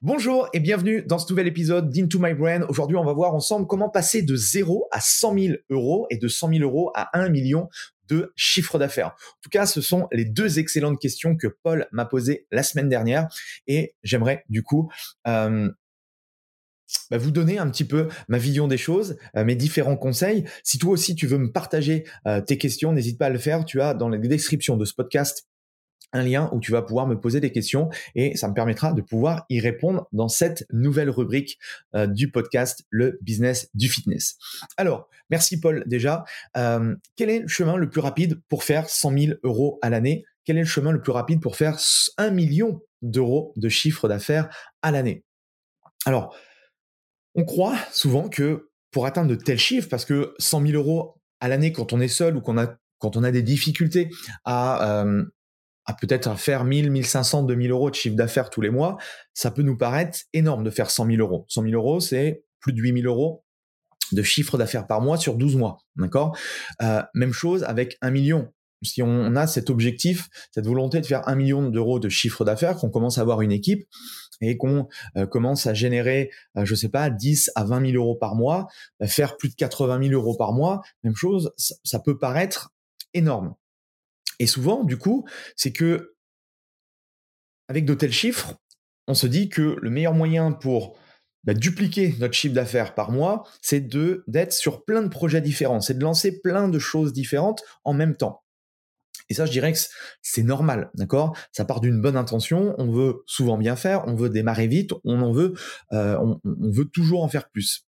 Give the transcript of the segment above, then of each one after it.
Bonjour et bienvenue dans ce nouvel épisode d'Into My Brain. Aujourd'hui, on va voir ensemble comment passer de 0 à 100 000 euros et de 100 000 euros à 1 million de chiffre d'affaires. En tout cas, ce sont les deux excellentes questions que Paul m'a posées la semaine dernière et j'aimerais du coup euh, bah, vous donner un petit peu ma vision des choses, euh, mes différents conseils. Si toi aussi tu veux me partager euh, tes questions, n'hésite pas à le faire. Tu as dans la description de ce podcast un lien où tu vas pouvoir me poser des questions et ça me permettra de pouvoir y répondre dans cette nouvelle rubrique euh, du podcast, le business du fitness. Alors, merci Paul déjà. Euh, quel est le chemin le plus rapide pour faire 100 000 euros à l'année? Quel est le chemin le plus rapide pour faire 1 million d'euros de chiffre d'affaires à l'année? Alors, on croit souvent que pour atteindre de tels chiffres, parce que 100 000 euros à l'année quand on est seul ou qu'on a quand on a des difficultés à, euh, peut-être faire 1000, 1500, 2000 euros de chiffre d'affaires tous les mois, ça peut nous paraître énorme de faire 100 000 euros. 100 000 euros, c'est plus de 8000 euros de chiffre d'affaires par mois sur 12 mois. D'accord? Euh, Même chose avec un million. Si on a cet objectif, cette volonté de faire un million d'euros de chiffre d'affaires, qu'on commence à avoir une équipe et qu'on euh, commence à générer, euh, je sais pas, 10 à 20 000 euros par mois, bah, faire plus de 80 000 euros par mois, même chose, ça peut paraître énorme. Et souvent, du coup, c'est que avec de tels chiffres, on se dit que le meilleur moyen pour bah, dupliquer notre chiffre d'affaires par mois, c'est d'être sur plein de projets différents, c'est de lancer plein de choses différentes en même temps. Et ça, je dirais que c'est normal, d'accord? Ça part d'une bonne intention. On veut souvent bien faire, on veut démarrer vite, on en veut, euh, on veut toujours en faire plus.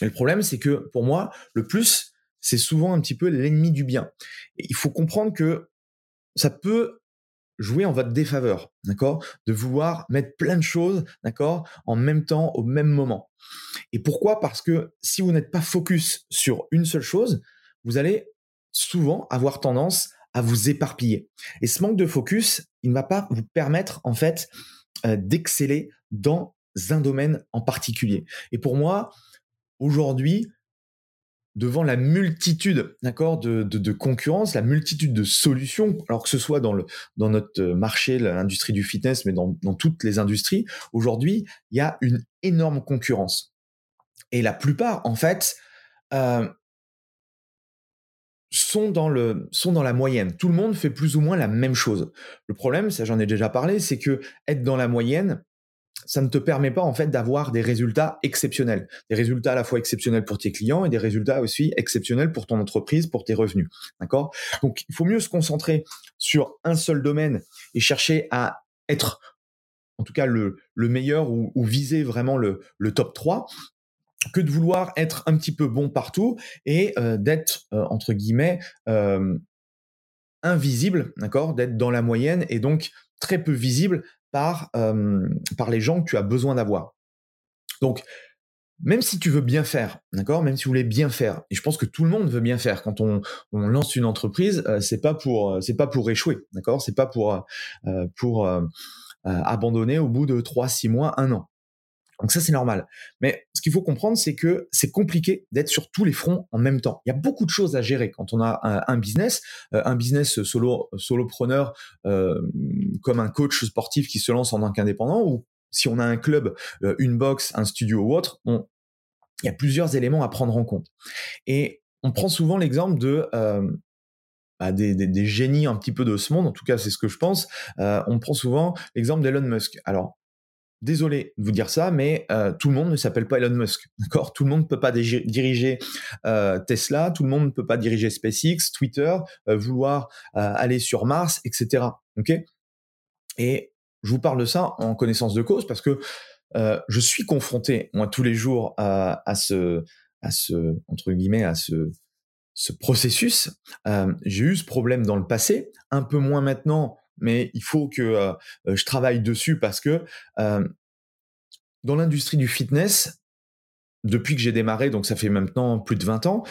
Et le problème, c'est que pour moi, le plus, c'est souvent un petit peu l'ennemi du bien. il faut comprendre que ça peut jouer en votre défaveur, d'accord? De vouloir mettre plein de choses, d'accord, en même temps, au même moment. Et pourquoi? Parce que si vous n'êtes pas focus sur une seule chose, vous allez souvent avoir tendance à vous éparpiller. Et ce manque de focus, il ne va pas vous permettre, en fait, euh, d'exceller dans un domaine en particulier. Et pour moi, aujourd'hui, devant la multitude d'accord de, de, concurrence, la multitude de solutions, alors que ce soit dans le dans notre marché, l'industrie du fitness, mais dans, dans toutes les industries, aujourd'hui, il y a une énorme concurrence. Et la plupart, en fait, euh, sont dans le sont dans la moyenne. Tout le monde fait plus ou moins la même chose. Le problème, ça j'en ai déjà parlé, c'est que être dans la moyenne, ça ne te permet pas en fait d'avoir des résultats exceptionnels, des résultats à la fois exceptionnels pour tes clients et des résultats aussi exceptionnels pour ton entreprise, pour tes revenus. D'accord? Donc il faut mieux se concentrer sur un seul domaine et chercher à être en tout cas le, le meilleur ou, viser vraiment le, le top 3 que de vouloir être un petit peu bon partout et euh, d'être euh, entre guillemets euh, invisible, d'accord, d'être dans la moyenne et donc très peu visible par, par les gens que tu as besoin d'avoir. Donc, même si tu veux bien faire, d'accord, même si vous voulez bien faire, et je pense que tout le monde veut bien faire quand on, on lance une entreprise, c'est pas pour c'est pas pour échouer, d'accord, c'est pas pour pour abandonner au bout de trois, six mois, un an. Donc ça, c'est normal. Mais ce qu'il faut comprendre, c'est que c'est compliqué d'être sur tous les fronts en même temps. Il y a beaucoup de choses à gérer quand on a un, business, euh, un business solo solopreneur euh, comme un coach sportif qui se lance en tant qu'indépendant ou si on a un club, euh, une box, un studio ou autre, on, il y a plusieurs éléments à prendre en compte. Et on prend souvent l'exemple de bah, des, génies un petit peu de ce monde, en tout cas c'est ce que je pense. on prend souvent l'exemple d'Elon Musk. Alors désolé de vous dire ça, mais euh, tout le monde ne s'appelle pas Elon Musk, d'accord? Tout le monde ne peut pas diriger euh, Tesla, tout le monde ne peut pas diriger SpaceX, Twitter, euh, vouloir aller sur Mars, etc. Ok? Et je vous parle de ça en connaissance de cause parce que je suis confronté moi tous les jours à, ce, à ce entre guillemets, à ce processus. J'ai eu ce problème dans le passé, un peu moins maintenant mais il faut que je travaille dessus parce que dans l'industrie du fitness, depuis que j'ai démarré, donc ça fait maintenant plus de 20 ans,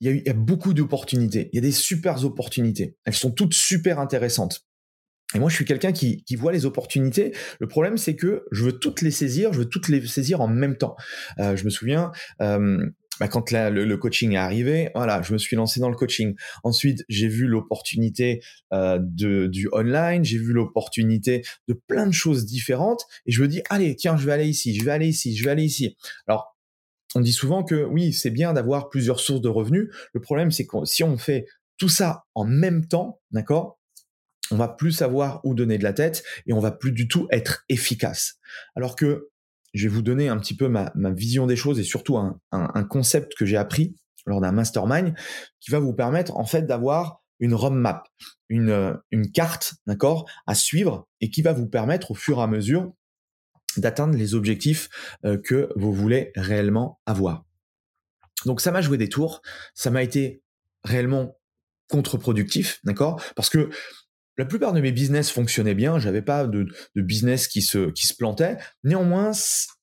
il y a, a beaucoup d'opportunités. Il y a des super opportunités. Elles sont toutes super intéressantes. Et moi, je suis quelqu'un qui, voit les opportunités. Le problème, c'est que je veux toutes les saisir, je veux toutes les saisir en même temps. Je me souviens, bah, quand le, coaching est arrivé, voilà, je me suis lancé dans le coaching. Ensuite, j'ai vu l'opportunité euh, de du online, j'ai vu l'opportunité de plein de choses différentes, et je me dis, allez, tiens, je vais aller ici, je vais aller ici, je vais aller ici. Alors, on dit souvent que oui, c'est bien d'avoir plusieurs sources de revenus. Le problème, c'est que si on fait tout ça en même temps, d'accord, on va plus savoir où donner de la tête et on va plus du tout être efficace. Alors que je vais vous donner un petit peu ma, vision des choses et surtout un, concept que j'ai appris lors d'un mastermind qui va vous permettre en fait d'avoir une roadmap, une, une carte, d'accord, à suivre et qui va vous permettre au fur et à mesure d'atteindre les objectifs euh, que vous voulez réellement avoir. Donc ça m'a joué des tours, ça m'a été réellement contre-productif, d'accord Parce que la plupart de mes business fonctionnaient bien, j'avais pas de, business qui se, qui se plantait. Néanmoins,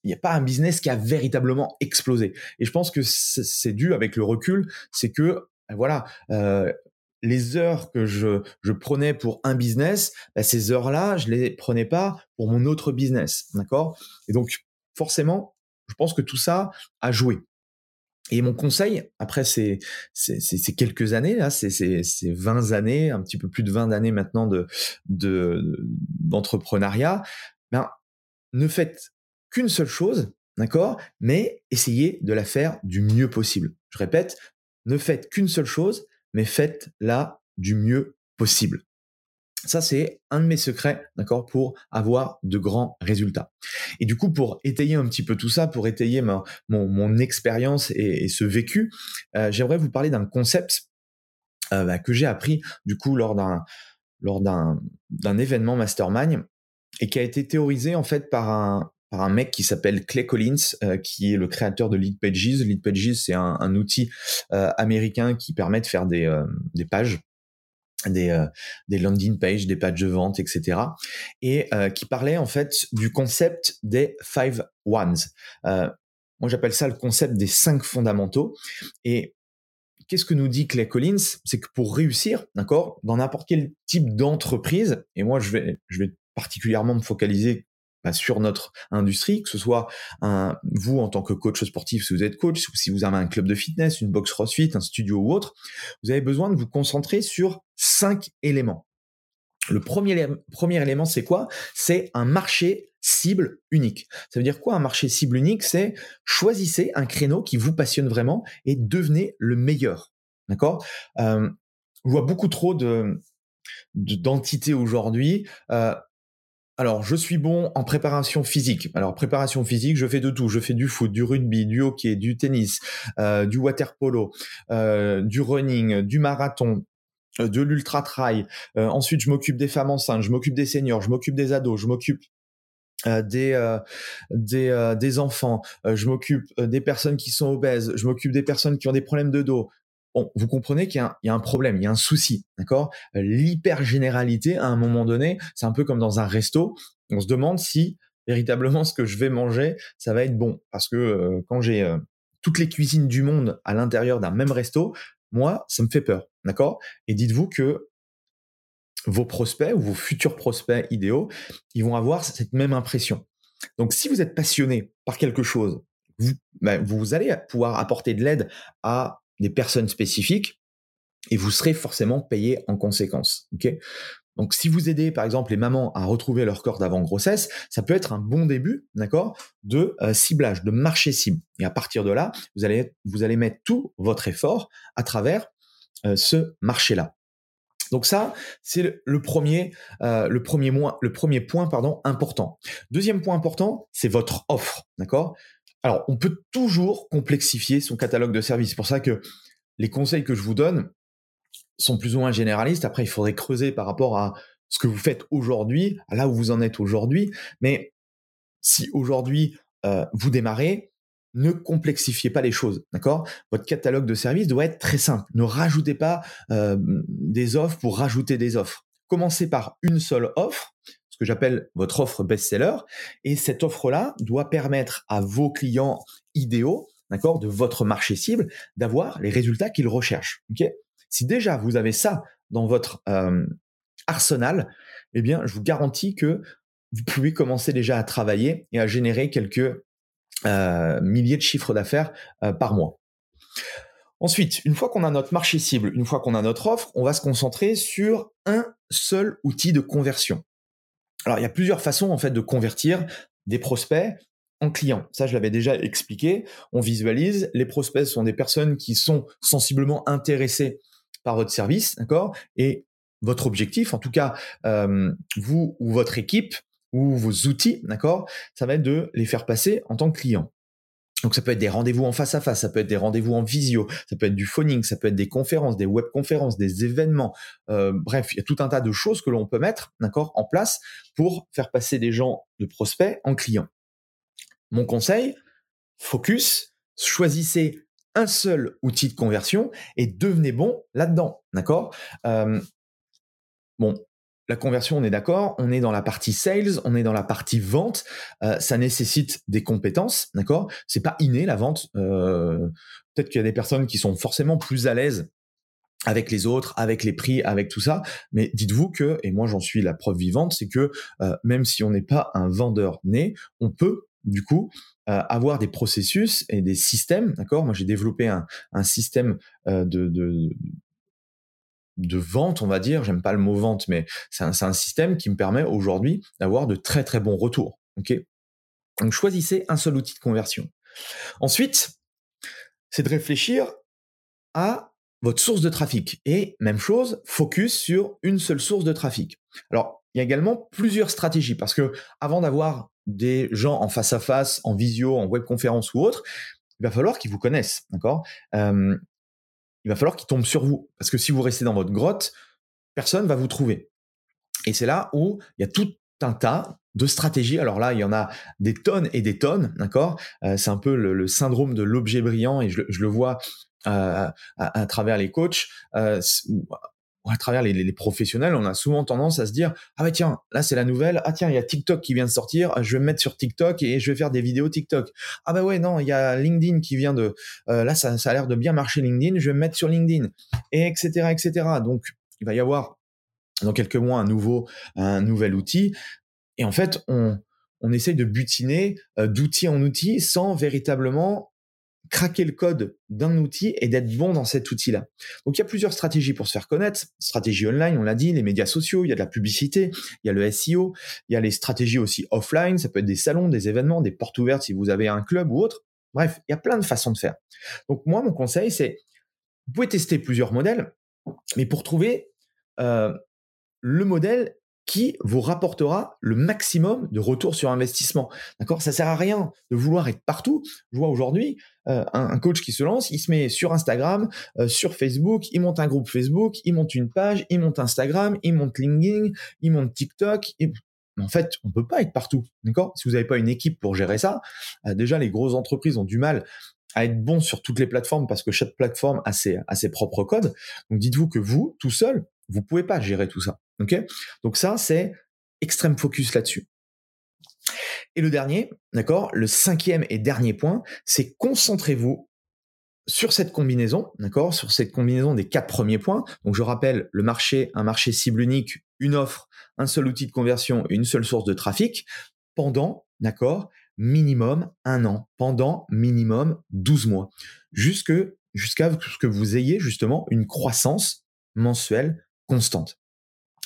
il n'y a pas un business qui a véritablement explosé. Et je pense que c'est dû avec le recul, c'est que voilà, euh, les heures que je, je prenais pour un business, ben ces heures-là, je les prenais pas pour mon autre business, d'accord? Et donc forcément, je pense que tout ça a joué. Et mon conseil, après ces, quelques années, là, ces, ces, 20 années, un petit peu plus de 20 années maintenant de, de, d'entrepreneuriat, ben, ne faites qu'une seule chose, d'accord Mais essayez de la faire du mieux possible. Je répète, ne faites qu'une seule chose, mais faites-la du mieux possible. Ça, c'est un de mes secrets, d'accord, pour avoir de grands résultats. Et du coup, pour étayer un petit peu tout ça, pour étayer mon, expérience et, ce vécu, euh, j'aimerais vous parler d'un concept euh, bah, que j'ai appris du coup lors d'un lors événement mastermind et qui a été théorisé en fait par un mec qui s'appelle Clay Collins, euh, qui est le créateur de Lead Pages. Lead Pages, c'est un, outil américain qui permet de faire des pages des, euh, des landing pages, des pages de vente, etc. Et euh, qui parlait en fait du concept des five ones. Euh, moi, j'appelle ça le concept des cinq fondamentaux. Et qu'est-ce que nous dit Clay Collins? C'est que pour réussir, d'accord, dans n'importe quel type d'entreprise, et moi, je vais, je vais particulièrement me focaliser bah, sur notre industrie, que ce soit vous en tant que coach sportif, si vous êtes coach, si vous avez un club de fitness, une box CrossFit, un studio ou autre, vous avez besoin de vous concentrer sur cinq éléments. Le premier, premier élément, c'est quoi? C'est un marché cible unique. Ça veut dire quoi un marché cible unique? C'est choisissez un créneau qui vous passionne vraiment et devenez le meilleur. D'accord? Euh, Je vois beaucoup trop de d'entités aujourd'hui. Euh, alors, je suis bon en préparation physique. Alors, préparation physique, je fais de tout. Je fais du foot, du rugby, du hockey, du tennis, euh, du water polo, euh, du running, du marathon, euh, de l'ultra trail. ensuite, je m'occupe des femmes enceintes, je m'occupe des seniors, je m'occupe des ados, je m'occupe des des, des enfants, je m'occupe des personnes qui sont obèses, je m'occupe des personnes qui ont des problèmes de dos, Bon, vous comprenez qu'il y, a un problème, il y a un souci, d'accord? L'hyper généralité, à un moment donné, c'est un peu comme dans un resto. On se demande si véritablement ce que je vais manger, ça va être bon, parce que euh, quand j'ai euh, toutes les cuisines du monde à l'intérieur d'un même resto, moi, ça me fait peur, d'accord? Et dites-vous que vos prospects ou vos futurs prospects idéaux, ils vont avoir cette même impression. Donc, si vous êtes passionné par quelque chose, vous, ben, vous allez pouvoir apporter de l'aide à des personnes spécifiques et vous serez forcément payé en conséquence. Ok? Donc, si vous aidez, par exemple, les mamans à retrouver leur corps d'avant grossesse, ça peut être un bon début, d'accord, de euh, ciblage, de marché cible. Et à partir de là, vous allez, vous allez mettre tout votre effort à travers euh, ce marché-là. Donc ça, c'est le premier, euh, premier, point important. Deuxième point important, c'est votre offre, d'accord? Alors, on peut toujours complexifier son catalogue de services. C'est pour ça que les conseils que je vous donne sont plus ou moins généralistes. Après, il faudrait creuser par rapport à ce que vous faites aujourd'hui, là où vous en êtes aujourd'hui. Mais si aujourd'hui euh, vous démarrez, ne complexifiez pas les choses, d'accord? Votre catalogue de services doit être très simple. Ne rajoutez pas euh, des offres pour rajouter des offres. Commencez par une seule offre, ce que j'appelle votre offre best-seller, et cette offre-là doit permettre à vos clients idéaux, d'accord, de votre marché cible, d'avoir les résultats qu'ils recherchent. Si déjà vous avez ça dans votre euh, arsenal, eh bien, je vous garantis que vous pouvez commencer déjà à travailler et à générer quelques euh, milliers de chiffres d'affaires euh, par mois. Ensuite, une fois qu'on a notre marché cible, une fois qu'on a notre offre, on va se concentrer sur un seul outil de conversion. Alors, il y a plusieurs façons en fait de convertir des prospects en clients. Ça, je l'avais déjà expliqué. On visualise. Les prospects sont des personnes qui sont sensiblement intéressées par votre service, d'accord? Et votre objectif, en tout cas, euh, vous ou votre équipe, ou vos outils, d'accord? Ça va être de les faire passer en tant que client. Donc ça peut être des rendez-vous en face à face, ça peut être des rendez-vous en visio, ça peut être du phoning, ça peut être des conférences, des webconférences, des événements. Euh, bref, il y a tout un tas de choses que l'on peut mettre, d'accord, en place pour faire passer des gens de prospects en clients. Mon conseil, focus, choisissez un seul outil de conversion et devenez bon là-dedans, d'accord? Euh, Bon, la conversion, on est d'accord, on est dans la partie sales, on est dans la partie vente, euh, ça nécessite des compétences, d'accord? C'est pas inné la vente. Euh, peut-être qu'il y a des personnes qui sont forcément plus à l'aise avec les autres, avec les prix, avec tout ça. Mais dites-vous que, et moi j'en suis la preuve vivante, c'est que euh, même si on n'est pas un vendeur né, on peut du coup avoir des processus et des systèmes, d'accord? Moi j'ai développé un, système de, de vente, on va dire. J'aime pas le mot vente, mais c'est un, système qui me permet aujourd'hui d'avoir de très très bons retours. Ok? Donc choisissez un seul outil de conversion. Ensuite, c'est de réfléchir à votre source de trafic. Et même chose, focus sur une seule source de trafic. Alors, il y a également plusieurs stratégies parce que avant d'avoir des gens en face à face, en visio, en webconférence ou autre, il va falloir qu'ils vous connaissent, d'accord? Euh, il va falloir qu'il tombe sur vous. Parce que si vous restez dans votre grotte, personne va vous trouver. Et c'est là où il y a tout un tas de stratégies. Alors là, il y en a des tonnes et des tonnes, d'accord? Euh, C'est un peu le, syndrome de l'objet brillant et je, le vois euh, à, travers les coachs. Euh, à travers les, professionnels, on a souvent tendance à se dire ah bah tiens là c'est la nouvelle. Ah tiens il y a TikTok qui vient de sortir. Je vais me mettre sur TikTok et je vais faire des vidéos TikTok ah bah ouais non il y a LinkedIn qui vient de euh, là ça, ça a l'air de bien marcher LinkedIn. Je vais me mettre sur LinkedIn et etc etc donc il va y avoir dans quelques mois un nouveau un nouvel outil. Et en fait on on essaye de butiner euh, d'outil en outil sans véritablement craquer le code d'un outil et d'être bon dans cet outil-là. Donc il y a plusieurs stratégies pour se faire connaître. Stratégie online, on l'a dit, les médias sociaux, il y a de la publicité, il y a le SEO, il y a les stratégies aussi offline, ça peut être des salons, des événements, des portes ouvertes si vous avez un club ou autre. Bref, il y a plein de façons de faire. Donc moi, mon conseil, c'est, vous pouvez tester plusieurs modèles, mais pour trouver euh, le modèle qui vous rapportera le maximum de retour sur investissement. D'accord? Ça sert à rien de vouloir être partout. Je vois aujourd'hui euh, un, coach qui se lance, il se met sur Instagram, euh, sur Facebook, il monte un groupe Facebook, il monte une page, il monte Instagram, il monte LinkedIn, il monte TikTok. En fait, on peut pas être partout, d'accord? Si vous n'avez pas une équipe pour gérer ça, euh, déjà les grosses entreprises ont du mal à être bons sur toutes les plateformes parce que chaque plateforme a ses, a ses propres codes. Donc dites-vous que vous, tout seul, vous pouvez pas gérer tout ça. Ok? Donc ça, c'est extrême focus là-dessus. Et le dernier, d'accord, le cinquième et dernier point, c'est concentrez-vous sur cette combinaison, d'accord, sur cette combinaison des quatre premiers points. Donc je rappelle, le marché, un marché cible unique, une offre, un seul outil de conversion une seule source de trafic pendant, d'accord, minimum un an, pendant minimum 12 mois, jusque jusqu'à ce que vous ayez justement une croissance mensuelle constante.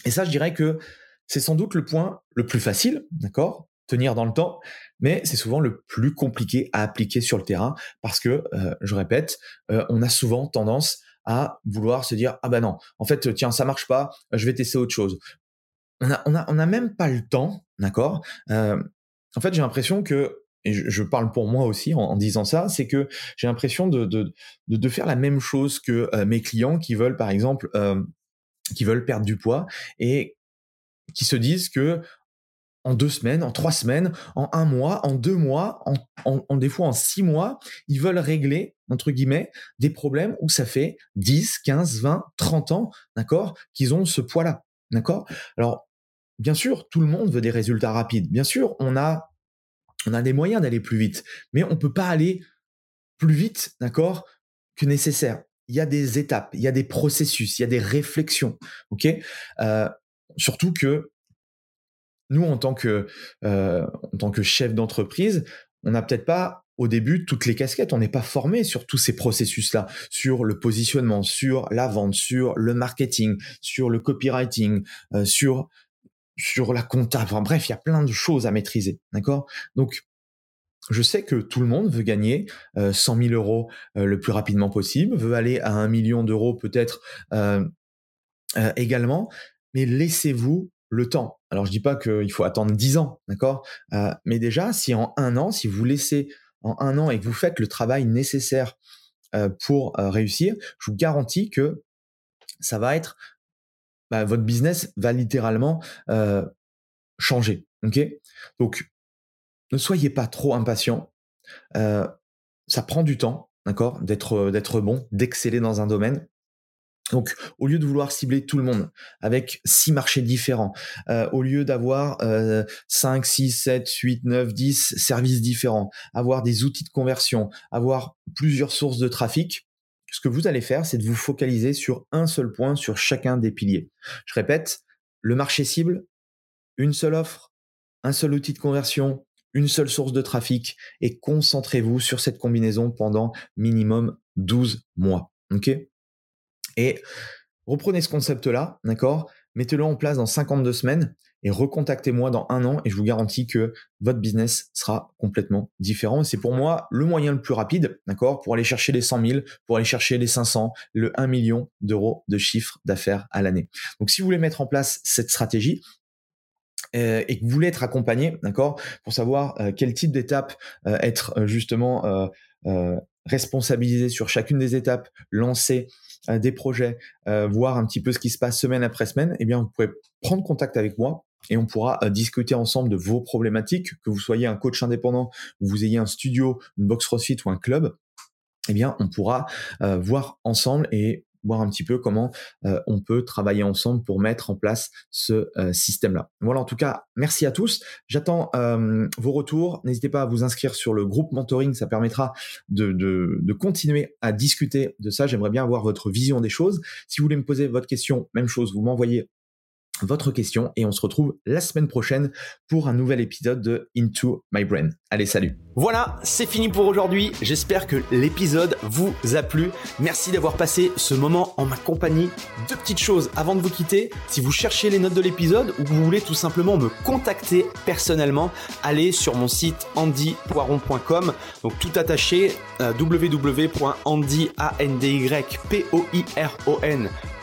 Et ça, je dirais que c'est sans doute le point le plus facile, d'accord Tenir dans le temps, mais c'est souvent le plus compliqué à appliquer sur le terrain parce que, euh, je répète, euh, on a souvent tendance à vouloir se dire ah ben non, en fait tiens ça marche pas, je vais tester autre chose. On a on a on a même pas le temps, d'accord. Euh, en fait j'ai l'impression que et je, parle pour moi aussi en, disant ça, c'est que j'ai l'impression de, de, de, faire la même chose que mes clients qui veulent par exemple qui veulent perdre du poids et qui se disent que en deux semaines, en trois semaines, en un mois, en deux mois, en, en, des fois en six mois, ils veulent régler, entre guillemets, des problèmes où ça fait 10, 15, 20, 30 ans, d'accord, qu'ils ont ce poids-là, d'accord Alors, bien sûr, tout le monde veut des résultats rapides. Bien sûr, on a, on des moyens d'aller plus vite, mais on peut pas aller plus vite, d'accord, que nécessaire. Il y a des étapes, il y a des processus, il y a des réflexions, ok? Euh, Surtout que nous, en tant que, euh, en tant que chef d'entreprise, on n'a peut-être pas au début toutes les casquettes. On n'est pas formé sur tous ces processus-là, sur le positionnement, sur la vente, sur le marketing, sur le copywriting, euh, sur sur la compta. Enfin bref, il y a plein de choses à maîtriser, d'accord? Donc je sais que tout le monde veut gagner euh, 100 000 euros euh, le plus rapidement possible, veut aller à un million d'euros peut-être euh, également, mais laissez-vous le temps. Alors je dis pas qu'il faut attendre 10 ans, d'accord euh, Mais déjà, si en un an, si vous laissez en un an et que vous faites le travail nécessaire euh, pour euh, réussir, je vous garantis que ça va être bah, votre business va littéralement changer. Ok? Donc ne soyez pas trop impatient. ça prend du temps, d'accord, d'être d'être bon, d'exceller dans un domaine. Donc, au lieu de vouloir cibler tout le monde avec six marchés différents, euh, au lieu d'avoir euh, 5, 6, 7, 8, 9, 10 services différents, avoir des outils de conversion, avoir plusieurs sources de trafic, ce que vous allez faire, c'est de vous focaliser sur un seul point, sur chacun des piliers. Je répète, le marché cible, une seule offre, un seul outil de conversion, une seule source de trafic et concentrez-vous sur cette combinaison pendant minimum 12 mois. OK? Et reprenez ce concept-là, d'accord? Mettez-le en place dans 52 semaines et recontactez-moi dans un an et je vous garantis que votre business sera complètement différent. C'est pour moi le moyen le plus rapide, d'accord, pour aller chercher les 100 000, pour aller chercher les 500, le 1 million d'euros de chiffre d'affaires à l'année. Donc, si vous voulez mettre en place cette stratégie, euh, et que vous voulez être accompagné, d'accord, pour savoir euh, quel type d'étape euh, être justement responsabilisé sur chacune des étapes, lancer des projets, euh, voir un petit peu ce qui se passe semaine après semaine, eh bien, vous pouvez prendre contact avec moi et on pourra euh, discuter ensemble de vos problématiques, que vous soyez un coach indépendant, ou vous ayez un studio, une box CrossFit ou un club. Eh bien, on pourra euh, voir ensemble et voir un petit peu comment euh, on peut travailler ensemble pour mettre en place ce euh, système-là. Voilà, en tout cas, merci à tous. J'attends euh, vos retours. N'hésitez pas à vous inscrire sur le groupe mentoring, ça permettra de, continuer à discuter de ça. J'aimerais bien avoir votre vision des choses. Si vous voulez me poser votre question, même chose, vous m'envoyez votre question et on se retrouve la semaine prochaine pour un nouvel épisode de Into My Brain. Allez, salut. Voilà, c'est fini pour aujourd'hui. J'espère que l'épisode vous a plu. Merci d'avoir passé ce moment en ma compagnie. Deux petites choses avant de vous quitter. Si vous cherchez les notes de l'épisode ou vous voulez tout simplement me contacter personnellement, allez sur mon site andypoiron.com. Donc tout attaché euh,